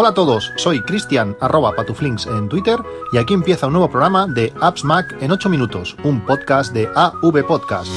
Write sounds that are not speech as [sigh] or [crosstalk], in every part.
Hola a todos, soy Cristian arroba patuflinks en Twitter y aquí empieza un nuevo programa de Apps Mac en 8 minutos, un podcast de AV Podcast.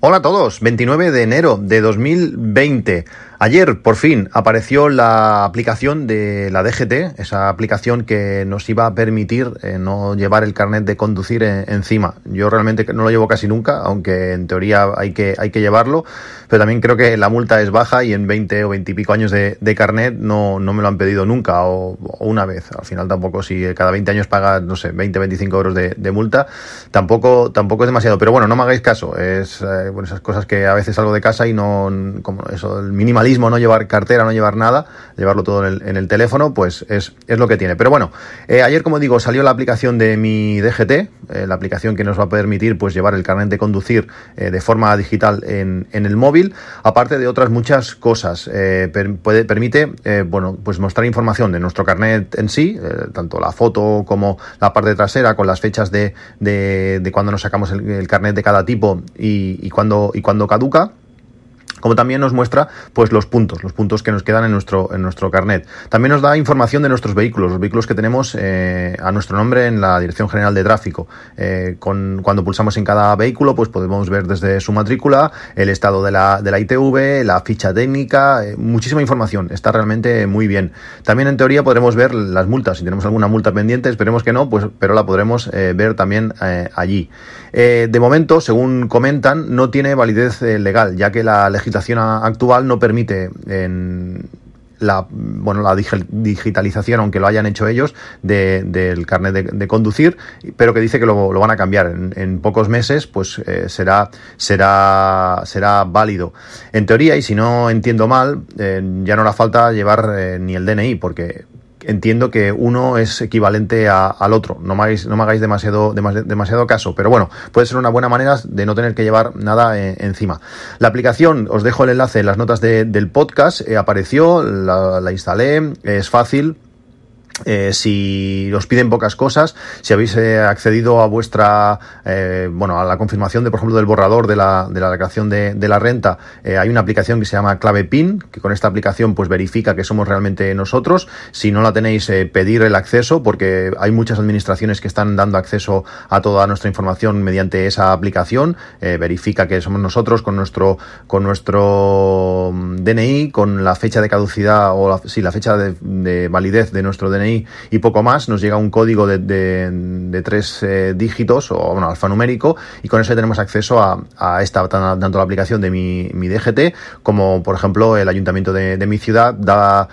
Hola a todos, 29 de enero de 2020. Ayer, por fin, apareció la aplicación de la DGT, esa aplicación que nos iba a permitir eh, no llevar el carnet de conducir encima. Yo realmente no lo llevo casi nunca, aunque en teoría hay que, hay que llevarlo, pero también creo que la multa es baja y en 20 o 20 y pico años de, carnet no, no, me lo han pedido nunca o, una vez. Al final tampoco, si cada 20 años paga, no sé, 20, 25 euros de, multa, tampoco, tampoco es demasiado. Pero bueno, no me hagáis caso. Es eh, bueno, esas cosas que a veces salgo de casa y no, como eso, el minimalismo no llevar cartera, no llevar nada, llevarlo todo en el, teléfono, pues es, lo que tiene. Pero bueno, eh, ayer, como digo, salió la aplicación de mi DGT, eh, la aplicación que nos va a permitir pues llevar el carnet de conducir eh, de forma digital en, el móvil, aparte de otras muchas cosas. puede, permite, bueno, pues mostrar información de nuestro carnet en sí, tanto la foto como la parte trasera, con las fechas de, de, cuando nos sacamos el, carnet de cada tipo y, y, cuando, y cuando caduca como también nos muestra pues los puntos, los puntos que nos quedan en nuestro, en nuestro carnet. También nos da información de nuestros vehículos, los vehículos que tenemos eh, a nuestro nombre en la Dirección General de Tráfico. Eh, con, cuando pulsamos en cada vehículo, pues podemos ver desde su matrícula, el estado de la, de ITV, la ficha técnica, eh, muchísima información. Está realmente muy bien. También en teoría podremos ver las multas. Si tenemos alguna multa pendiente, esperemos que no, pues, pero la podremos ver también allí. de momento, según comentan, no tiene validez legal, ya que la legislación actual no permite en la, bueno, la digitalización, aunque lo hayan hecho ellos, del carnet de, conducir, pero que dice que lo, van a cambiar. En, pocos meses, pues eh, será, será, será válido. En teoría, y si no entiendo mal, eh, ya no hará falta llevar eh, ni el DNI, porque entiendo que uno es equivalente al otro. No me hagáis, no me hagáis demasiado, demasiado caso, pero bueno, puede ser una buena manera de no tener que llevar nada eh, encima. La aplicación, os dejo el enlace en las notas del podcast, eh, apareció, la instalé, es fácil eh, si os piden pocas cosas, si habéis eh, accedido a vuestra, eh, bueno, a la confirmación de, por ejemplo, del borrador de la, de la declaración de, de la renta, hay una aplicación que se llama Clave PIN, que con esta aplicación pues verifica que somos realmente nosotros. Si no la tenéis, pedir el acceso, porque hay muchas administraciones que están dando acceso a toda nuestra información mediante esa aplicación. verifica que somos nosotros con nuestro, con nuestro mm, DNI, con la fecha de caducidad o la, sí, la fecha de validez de nuestro DNI y poco más, nos llega un código de, tres eh, dígitos o bueno, alfanumérico y con eso tenemos acceso a, a esta, tanto la aplicación de mi, DGT como por ejemplo el ayuntamiento de, mi ciudad da,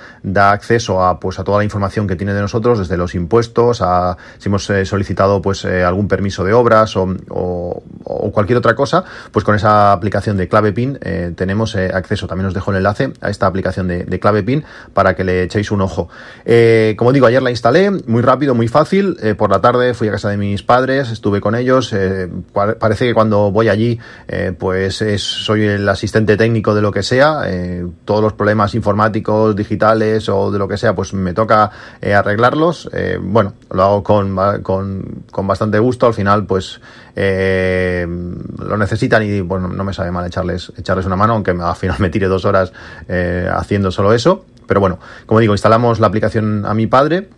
acceso a, pues, a toda la información que tiene de nosotros, desde los impuestos, a si hemos eh, solicitado pues eh, algún permiso de obras o, o, cualquier otra cosa, pues con esa aplicación de clave PIN tenemos acceso. También os dejo el enlace a esta aplicación de, de clave PIN para que le echéis un ojo. como digo, ayer la instalé, muy rápido, muy fácil. Eh, por la tarde fui a casa de mis padres, estuve con ellos. Eh, parece que cuando voy allí, eh, pues soy el asistente técnico de lo que sea. todos los problemas informáticos, digitales o de lo que sea, pues me toca arreglarlos. bueno, lo hago con, con, bastante gusto. Al final, pues lo necesitan y bueno, no me sabe mal echarles, echarles una mano, aunque al final me tire dos horas haciendo solo eso. Pero bueno, como digo, instalamos la aplicación a mi padre.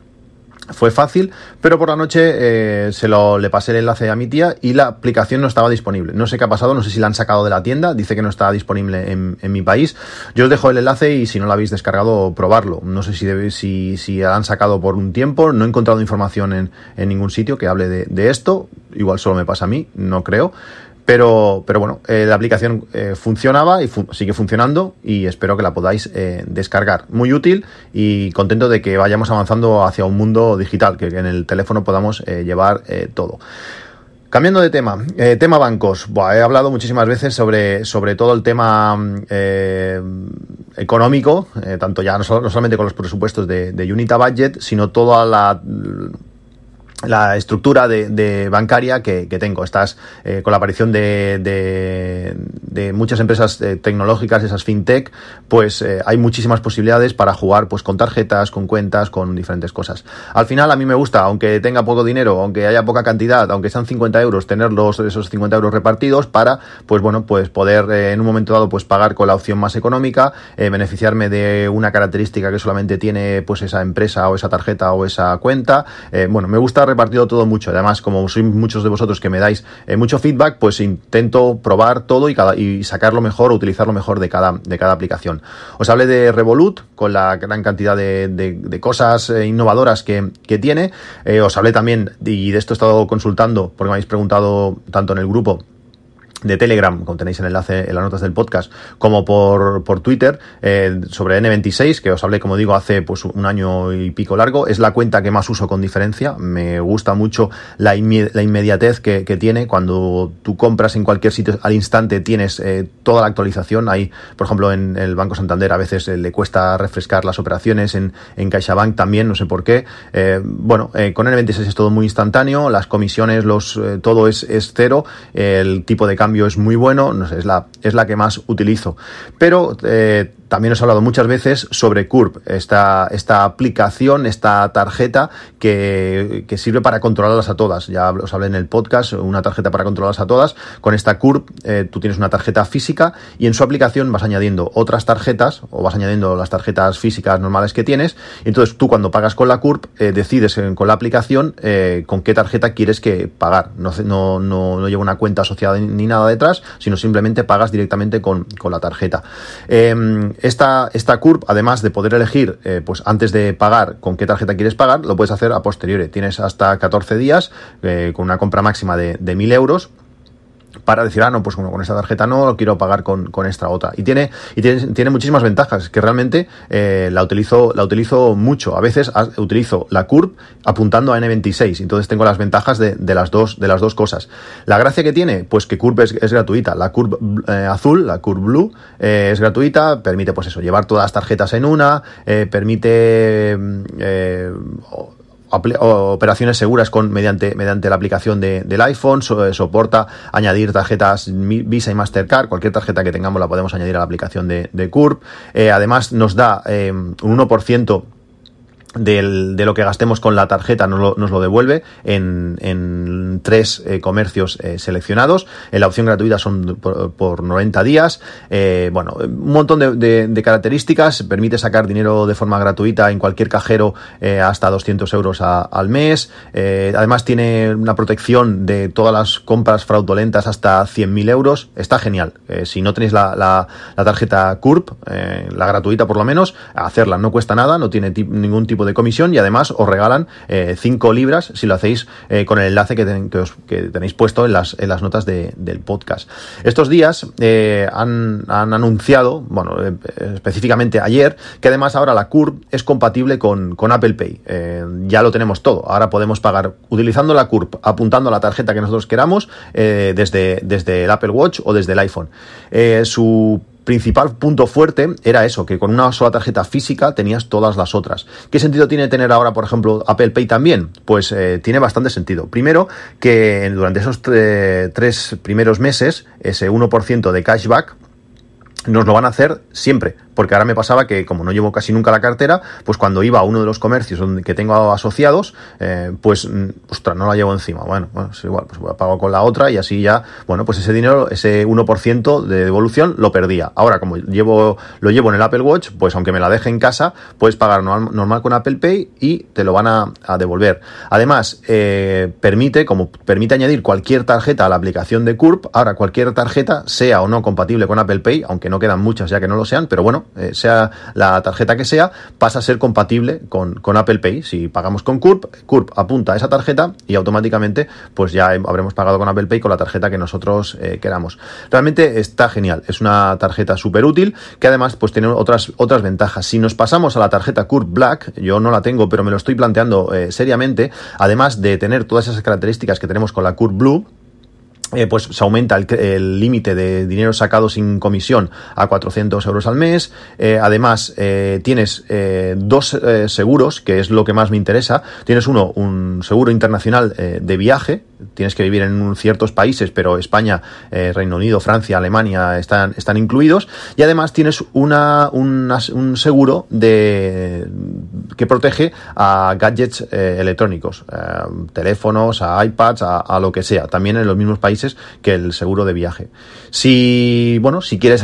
Fue fácil, pero por la noche eh, se lo le pasé el enlace a mi tía y la aplicación no estaba disponible. No sé qué ha pasado, no sé si la han sacado de la tienda, dice que no está disponible en, mi país. Yo os dejo el enlace y si no la habéis descargado, probarlo. No sé si, si, si la han sacado por un tiempo, no he encontrado información en, en ningún sitio que hable de, de esto. Igual solo me pasa a mí, no creo. Pero, pero bueno, eh, la aplicación eh, funcionaba y sigue funcionando y espero que la podáis eh, descargar. Muy útil y contento de que vayamos avanzando hacia un mundo digital, que en el teléfono podamos llevar todo. Cambiando de tema, tema bancos. he hablado muchísimas veces sobre, sobre todo el tema económico, tanto ya no, solamente con los presupuestos de, de Unita Budget, sino toda la la estructura de, bancaria que, tengo. Estás eh, con la aparición de, de, muchas empresas eh, tecnológicas, esas fintech, pues eh, hay muchísimas posibilidades para jugar pues con tarjetas, con cuentas, con diferentes cosas. Al final a mí me gusta, aunque tenga poco dinero, aunque haya poca cantidad, aunque sean 50 euros, tener esos 50 euros repartidos para, pues bueno, pues poder en un momento dado pues pagar con la opción más económica, beneficiarme de una característica que solamente tiene pues esa empresa o esa tarjeta o esa cuenta. bueno, me gusta repartido todo mucho. Además, como sois muchos de vosotros que me dais eh, mucho feedback, pues intento probar todo y, cada, y sacarlo mejor o utilizarlo mejor de cada, de cada aplicación. Os hablé de Revolut con la gran cantidad de, cosas eh, innovadoras que, tiene. Eh, os hablé también, y de esto he estado consultando porque me habéis preguntado tanto en el grupo de Telegram, como tenéis el enlace en las notas del podcast, como por, por Twitter, eh, sobre N26, que os hablé, como digo, hace pues un año y pico largo. Es la cuenta que más uso con diferencia. Me gusta mucho la, la inmediatez que, que, tiene. Cuando tú compras en cualquier sitio al instante tienes eh, toda la actualización. Ahí, por ejemplo, en el Banco Santander a veces eh, le cuesta refrescar las operaciones, en, en CaixaBank también, no sé por qué. Bueno, con N26 es todo muy instantáneo, las comisiones, los todo es, es cero, el tipo de cambio es muy bueno, no sé, es la, es la que más utilizo. Pero eh, también os he hablado muchas veces sobre Curb, esta, esta aplicación, esta tarjeta que, sirve para controlarlas a todas. Ya os hablé en el podcast, una tarjeta para controlarlas a todas. Con esta Curb eh, tú tienes una tarjeta física y en su aplicación vas añadiendo otras tarjetas o vas añadiendo las tarjetas físicas normales que tienes. entonces tú cuando pagas con la Curb eh, decides con la aplicación con qué tarjeta quieres que pagar. No, no, no, lleva una cuenta asociada ni nada detrás, sino simplemente pagas directamente con, con la tarjeta. Esta, esta curve, además de poder elegir, eh, pues antes de pagar con qué tarjeta quieres pagar, lo puedes hacer a posteriori. Tienes hasta 14 días eh, con una compra máxima de, de 1000 euros para decir, ah, no, pues con esta tarjeta no, lo quiero pagar con, esta otra. Y tiene, y tiene, tiene muchísimas ventajas, que realmente eh, la, utilizo, la utilizo mucho. A veces utilizo la curve apuntando a N26, entonces tengo las ventajas de, las, dos, de las dos cosas. La gracia que tiene, pues que curve es, gratuita. La curve eh, azul, la curve blue, eh, es gratuita, permite, pues eso, llevar todas las tarjetas en una, permite operaciones seguras con mediante, mediante la aplicación de, del iPhone, eh, soporta añadir tarjetas Visa y Mastercard, cualquier tarjeta que tengamos la podemos añadir a la aplicación de, de Curve. Eh, además nos da eh, un 1% del, de lo que gastemos con la tarjeta nos lo, nos lo devuelve en, en tres eh, comercios eh, seleccionados. En la opción gratuita son por, por 90 días. Eh, bueno, un montón de, de, características. Permite sacar dinero de forma gratuita en cualquier cajero hasta 200 euros al mes. además tiene una protección de todas las compras fraudulentas hasta 100.000 euros. Está genial. si no tenéis la, la, la tarjeta CURP, la gratuita por lo menos, hacerla no cuesta nada, no tiene ningún tipo de comisión y además os regalan 5 eh, libras si lo hacéis eh, con el enlace que, tenéis puesto en las, en las notas del podcast. Estos días eh, han, anunciado, bueno, específicamente ayer, que además ahora la CURB es compatible con, Apple Pay. ya lo tenemos todo. Ahora podemos pagar utilizando la CURB, apuntando a la tarjeta que nosotros queramos desde, desde el Apple Watch o desde el iPhone. su principal punto fuerte era eso, que con una sola tarjeta física tenías todas las otras. ¿Qué sentido tiene tener ahora, por ejemplo, Apple Pay también? Pues eh, tiene bastante sentido. Primero, que durante esos tres primeros meses, ese 1% de cashback nos lo van a hacer siempre, porque ahora me pasaba que como no llevo casi nunca la cartera, pues cuando iba a uno de los comercios donde, que tengo asociados, eh, pues, mm, ostras, no la llevo encima. Bueno, bueno, es igual, pues pago con la otra y así ya, bueno, pues ese dinero, ese 1% de devolución lo perdía. Ahora, como llevo, lo llevo en el Apple Watch, pues aunque me la deje en casa, puedes pagar normal, con Apple Pay y te lo van a, devolver. Además, eh, permite, como permite añadir cualquier tarjeta a la aplicación de CURP, ahora cualquier tarjeta, sea o no compatible con Apple Pay, aunque no quedan muchas ya que no lo sean, pero bueno, eh, sea la tarjeta que sea, pasa a ser compatible con, Apple Pay. Si pagamos con CURP, CURP apunta a esa tarjeta y automáticamente pues ya habremos pagado con Apple Pay con la tarjeta que nosotros eh, queramos. Realmente está genial, es una tarjeta súper útil que además pues tiene otras, otras ventajas. Si nos pasamos a la tarjeta CURP Black, yo no la tengo, pero me lo estoy planteando eh, seriamente, además de tener todas esas características que tenemos con la CURP Blue, eh, pues se aumenta el límite de dinero sacado sin comisión a 400 euros al mes. Eh, además, eh, tienes dos seguros, que es lo que más me interesa. Tienes uno, un seguro internacional de viaje. Tienes que vivir en ciertos países, pero España, Reino Unido, Francia, Alemania están, están incluidos. Y además tienes una, un seguro de, que protege a gadgets electrónicos, teléfonos, a iPads, a lo que sea. También en los mismos países que el seguro de viaje. Si, bueno, si quieres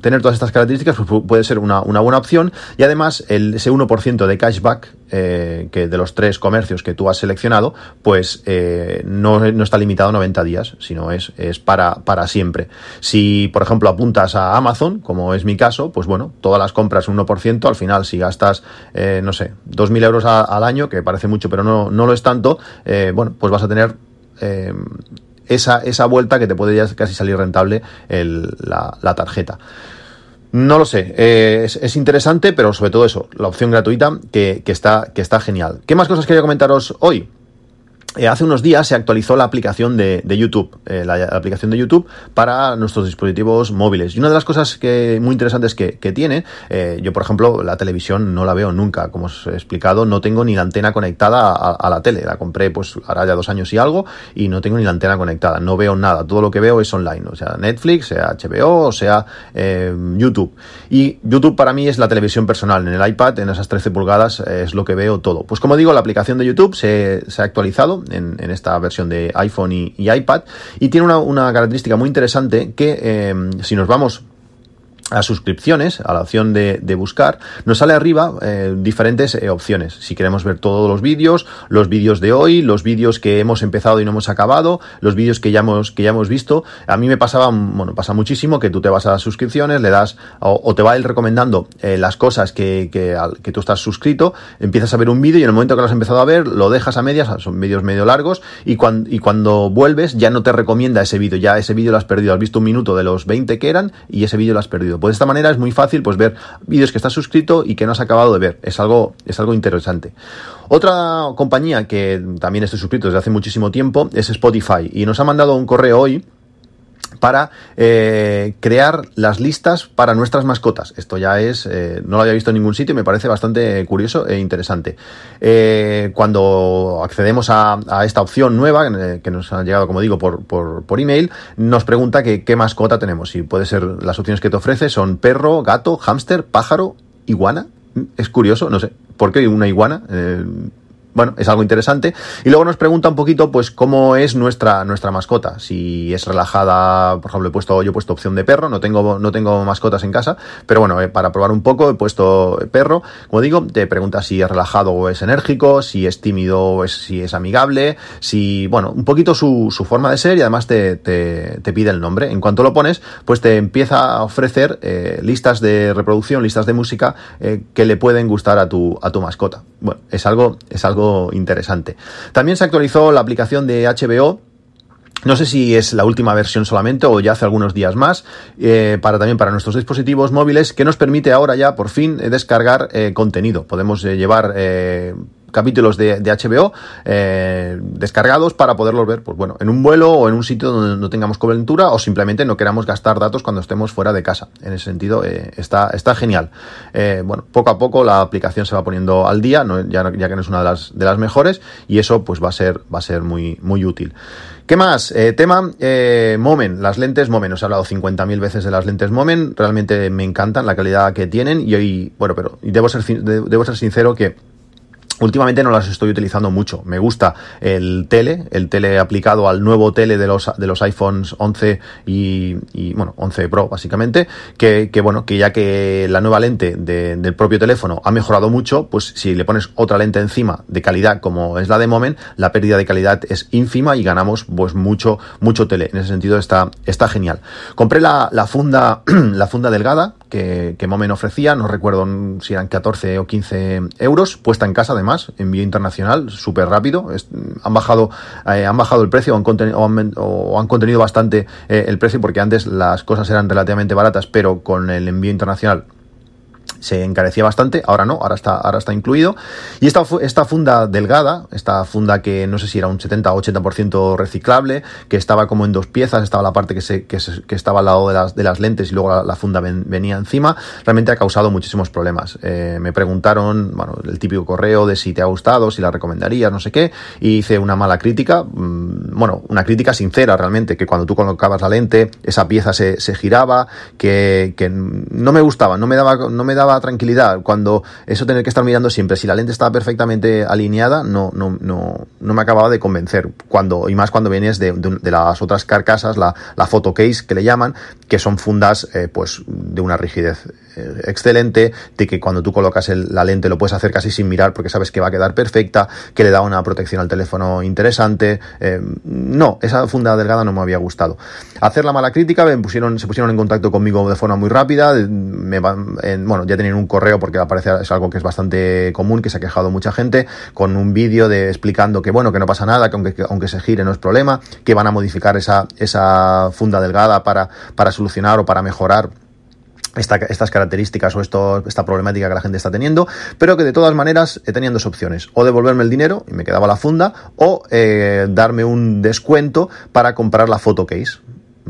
tener todas estas características, pues puede ser una, buena opción. Y además, el, ese 1% de cashback, eh, que de los tres comercios que tú has seleccionado, pues eh, no, está limitado a 90 días, sino es, es para, para siempre. Si, por ejemplo, apuntas a Amazon, como es mi caso, pues bueno, todas las compras 1%, al final, si gastas, eh, no sé, 2.000 euros al año, que parece mucho, pero no, no lo es tanto, bueno, pues vas a tener esa, esa vuelta que te puede ya casi salir rentable la, tarjeta. No lo sé, eh, es, interesante, pero sobre todo eso, la opción gratuita que, que, está, que está genial. ¿Qué más cosas quería comentaros hoy? Eh, hace unos días se actualizó la aplicación de, YouTube, eh, la, aplicación de YouTube para nuestros dispositivos móviles. Y una de las cosas que muy interesantes que, tiene, eh, yo por ejemplo la televisión no la veo nunca, como os he explicado, no tengo ni la antena conectada a, la tele. La compré pues ahora ya dos años y algo y no tengo ni la antena conectada, no veo nada. Todo lo que veo es online, o sea Netflix, sea HBO, o sea YouTube. Y YouTube para mí es la televisión personal. En el iPad, en esas 13 pulgadas, es lo que veo todo. Pues como digo, la aplicación de YouTube se, se ha actualizado en, esta versión de iPhone y, iPad. Y tiene una, una, característica muy interesante que eh, si nos vamos a suscripciones, a la opción de, buscar, nos sale arriba eh, diferentes eh, opciones. Si queremos ver todos los vídeos, los vídeos de hoy, los vídeos que hemos empezado y no hemos acabado, los vídeos que ya hemos, que ya hemos visto. A mí me pasaba, bueno, pasa muchísimo que tú te vas a las suscripciones, le das, o, te va él recomendando eh, las cosas que, que, que, tú estás suscrito, empiezas a ver un vídeo y en el momento que lo has empezado a ver, lo dejas a medias, son vídeos medio largos, y cuando, y cuando vuelves ya no te recomienda ese vídeo, ya ese vídeo lo has perdido, has visto un minuto de los 20 que eran y ese vídeo lo has perdido. Pues de esta manera es muy fácil pues ver vídeos que estás suscrito y que no has acabado de ver. Es algo, es algo interesante. Otra compañía que también estoy suscrito desde hace muchísimo tiempo es Spotify y nos ha mandado un correo hoy para eh, crear las listas para nuestras mascotas. Esto ya es, eh, no lo había visto en ningún sitio y me parece bastante curioso e interesante. Eh, cuando accedemos a, esta opción nueva, que nos ha llegado, como digo, por, por, por email, nos pregunta que, qué mascota tenemos. Y puede ser, las opciones que te ofrece son perro, gato, hámster, pájaro, iguana. Es curioso, no sé, ¿por qué una iguana? Bueno, es algo interesante. Y luego nos pregunta un poquito, pues, cómo es nuestra, nuestra mascota. Si es relajada, por ejemplo, he puesto, yo he puesto opción de perro, no tengo, no tengo mascotas en casa, pero bueno, eh, para probar un poco he puesto perro. Como digo, te pregunta si es relajado o es enérgico, si es tímido o es, si es amigable, si, bueno, un poquito su, su forma de ser y además te, te, pide el nombre. En cuanto lo pones, pues te empieza a ofrecer eh, listas de reproducción, listas de música eh, que le pueden gustar a tu, a tu mascota. Bueno, es algo, es algo interesante. También se actualizó la aplicación de HBO no sé si es la última versión solamente o ya hace algunos días más, eh, para también para nuestros dispositivos móviles, que nos permite ahora ya por fin descargar eh, contenido. Podemos eh, llevar capítulos de, HBO eh, descargados para poderlos ver, pues bueno, en un vuelo o en un sitio donde no tengamos cobertura o simplemente no queramos gastar datos cuando estemos fuera de casa. En ese sentido, eh, está, está genial. Eh, bueno, poco a poco la aplicación se va poniendo al día, ya, que no es una de las, mejores, y eso pues va a ser, va a ser muy, muy útil. ¿Qué más? tema Moment, las lentes Moment. Os he hablado 50.000 veces de las lentes Moment. Realmente me encantan la calidad que tienen y hoy, bueno, pero debo ser, debo ser sincero que Últimamente no las estoy utilizando mucho. Me gusta el tele, el tele aplicado al nuevo tele de los, de los iPhones 11 y, bueno, 11 Pro básicamente, que, que, bueno, que ya que la nueva lente del propio teléfono ha mejorado mucho, pues si le pones otra lente encima de calidad como es la de Moment, la pérdida de calidad es ínfima y ganamos pues mucho, mucho tele. En ese sentido está, está genial. Compré la, la funda, [clears throat] la funda delgada que, que Moment ofrecía, no recuerdo si eran 14 o 15 euros, puesta en casa además envío internacional, súper rápido. han, bajado, eh, han bajado el precio o han, o han, contenido bastante eh, el precio porque antes las cosas eran relativamente baratas, pero con el envío internacional se encarecía bastante, ahora no, ahora está, ahora está incluido. Y esta, esta funda delgada, esta funda que no sé si era un 70 o 80% reciclable, que estaba como en dos piezas, estaba la parte que, se, que, estaba al lado de las, de las lentes y luego la, funda venía encima, realmente ha causado muchísimos problemas. Eh, me preguntaron, bueno, el típico correo de si te ha gustado, si la recomendarías, no sé qué, y hice una mala crítica, mm, bueno, una crítica sincera realmente, que cuando tú colocabas la lente, esa pieza se, se giraba, que, que no me gustaba, no me daba, no me daba tranquilidad. Cuando eso tener que estar mirando siempre, si la lente estaba perfectamente alineada, no, no, no, no me acababa de convencer. Cuando, y más cuando vienes de, de, las otras carcasas, la, la photo case que le llaman, que son fundas eh, pues de una rigidez eh, excelente, de que cuando tú colocas la lente lo puedes hacer casi sin mirar porque sabes que va a quedar perfecta, que le da una protección al teléfono interesante. Eh, no, esa funda delgada no me había gustado. Hacer la mala crítica, me pusieron, se pusieron en contacto conmigo de forma muy rápida. Me, bueno, ya tenían un correo porque aparece es algo que es bastante común, que se ha quejado mucha gente, con un vídeo de explicando que bueno, que no pasa nada, que aunque, aunque se gire no es problema, que van a modificar esa, esa funda delgada para, para solucionar o para mejorar estas características o esta problemática que la gente está teniendo, pero que de todas maneras he tenido dos opciones, o devolverme el dinero y me quedaba la funda, o eh, darme un descuento para comprar la photo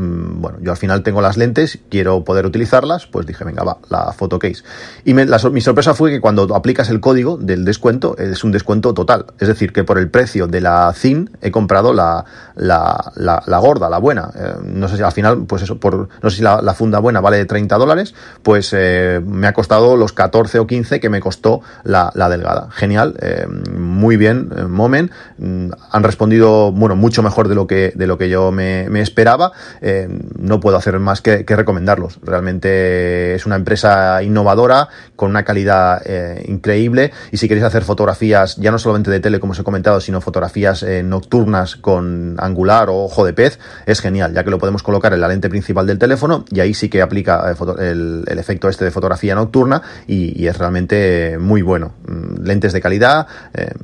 Mm, bueno, yo al final tengo las lentes, quiero poder utilizarlas, pues dije, venga, va, la photo case. Y mi sorpresa fue que cuando aplicas el código del descuento, es un descuento total. Es decir, que por el precio de la ZIN he comprado la, la, la, gorda, la buena. Eh, no sé si al final, pues eso, por, no sé si la, funda buena vale 30 dólares, pues eh, me ha costado los 14 o 15 que me costó la, delgada. Genial, eh, muy bien, Momen. Mm, han respondido, bueno, mucho mejor de lo que, de lo que yo me, me esperaba. Eh, no puedo hacer más que, recomendarlos. Realmente es una empresa innovadora, con una calidad eh, increíble. Y si queréis hacer fotografías, ya no solamente de tele, como os he comentado, sino fotografías eh, nocturnas con angular o ojo de pez, es genial, ya que lo podemos colocar en la lente principal del teléfono y ahí sí que aplica el, efecto este de fotografía nocturna y, es realmente muy bueno. Mm, lentes de calidad,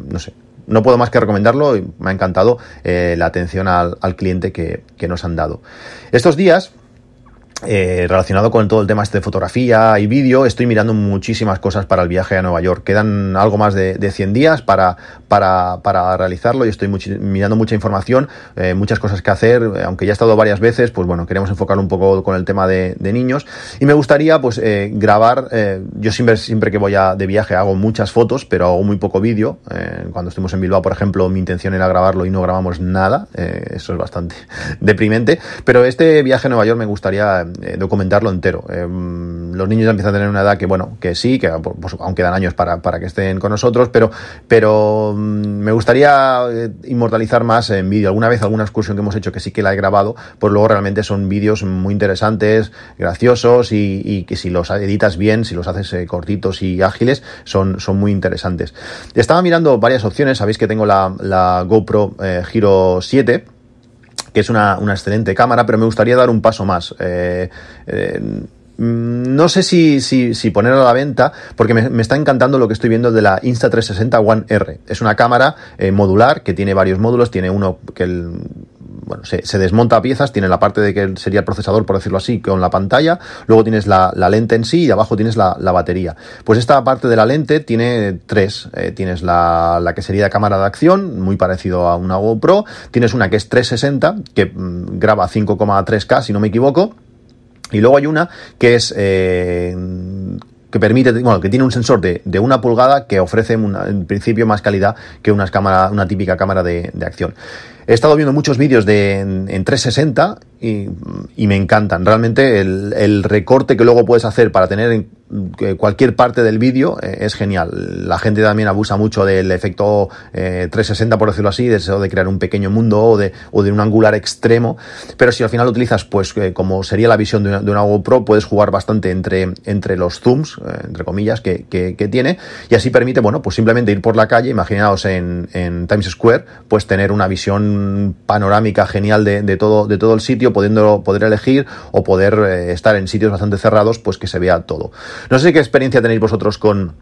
no sé, no puedo más que recomendarlo y me ha encantado eh, la atención al, cliente que, que, nos han dado. Estos días eh, relacionado con todo el tema este de fotografía y vídeo, estoy mirando muchísimas cosas para el viaje a Nueva York. Quedan algo más de, de 100 días para, para, para realizarlo y estoy mirando mucha información, eh, muchas cosas que hacer, aunque ya he estado varias veces, pues bueno, queremos enfocar un poco con el tema de, niños y me gustaría pues eh, grabar, yo siempre, siempre que voy a, de viaje hago muchas fotos, pero hago muy poco vídeo. cuando estuvimos en Bilbao, por ejemplo, mi intención era grabarlo y no grabamos nada, eso es bastante [laughs] deprimente, pero este viaje a Nueva York me gustaría eh, documentarlo entero. Eh, los niños ya empiezan a tener una edad que, bueno, que sí, que pues, aún años para, para, que estén con nosotros, pero, pero mm, me gustaría eh, inmortalizar más en vídeo. Alguna vez, alguna excursión que hemos hecho que sí que la he grabado, pues luego realmente son vídeos muy interesantes, graciosos y, que si los editas bien, si los haces cortitos y ágiles, son, son muy interesantes. Estaba mirando varias opciones, sabéis que tengo la, la GoPro Hero 7 que es una, una excelente cámara, pero me gustaría dar un paso más. Eh, eh, no sé si, si, ponerla a la venta, porque me, me, está encantando lo que estoy viendo de la Insta360 One R. Es una cámara eh, modular que tiene varios módulos, tiene uno que el, bueno, se, desmonta a piezas, tiene la parte de que sería el procesador, por decirlo así, con la pantalla, luego tienes la, lente en sí y abajo tienes la, la, batería. Pues esta parte de la lente tiene tres, eh, tienes la, la, que sería cámara de acción, muy parecido a una GoPro, tienes una que es 360, que mm, graba 5,3K, si no me equivoco, y luego hay una que es... Eh, que permite, bueno, que tiene un sensor de, de una pulgada que ofrece en principio más calidad que unas cámara, una típica cámara de, de acción. He estado viendo muchos vídeos de, en, en 360 y, y, me encantan. Realmente el, el, recorte que luego puedes hacer para tener cualquier parte del vídeo eh, es genial. La gente también abusa mucho del efecto 360, eh, por decirlo así, de eso de crear un pequeño mundo o de, o de un angular extremo. Pero si al final lo utilizas, pues eh, como sería la visión de una, de GoPro, puedes jugar bastante entre, entre los zooms, entre comillas, que, que, que, tiene. Y así permite, bueno, pues simplemente ir por la calle, imaginaos en, en Times Square, pues tener una visión panorámica genial de, de todo, de todo el sitio, pudiendo poder elegir o poder estar en sitios bastante cerrados, pues que se vea todo. No sé qué experiencia tenéis vosotros con,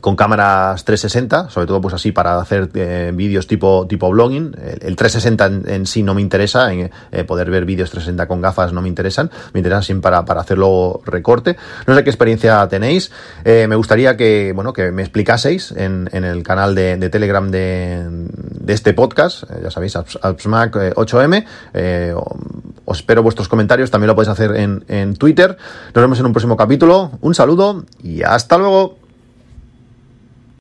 con cámaras 360, sobre todo pues así para hacer eh, vídeos tipo, tipo blogging. El, 360 en, sí no me interesa, en, eh, poder ver vídeos 360 con gafas no me interesan, me interesan siempre para, para hacerlo recorte. No sé qué experiencia tenéis, eh, me gustaría que, bueno, que me explicaseis en, en el canal de, de Telegram de, de, este podcast, ya sabéis, AppsMac 8M. os espero vuestros comentarios, también lo podéis hacer en, en Twitter. Nos vemos en un próximo capítulo. Un saludo y hasta luego.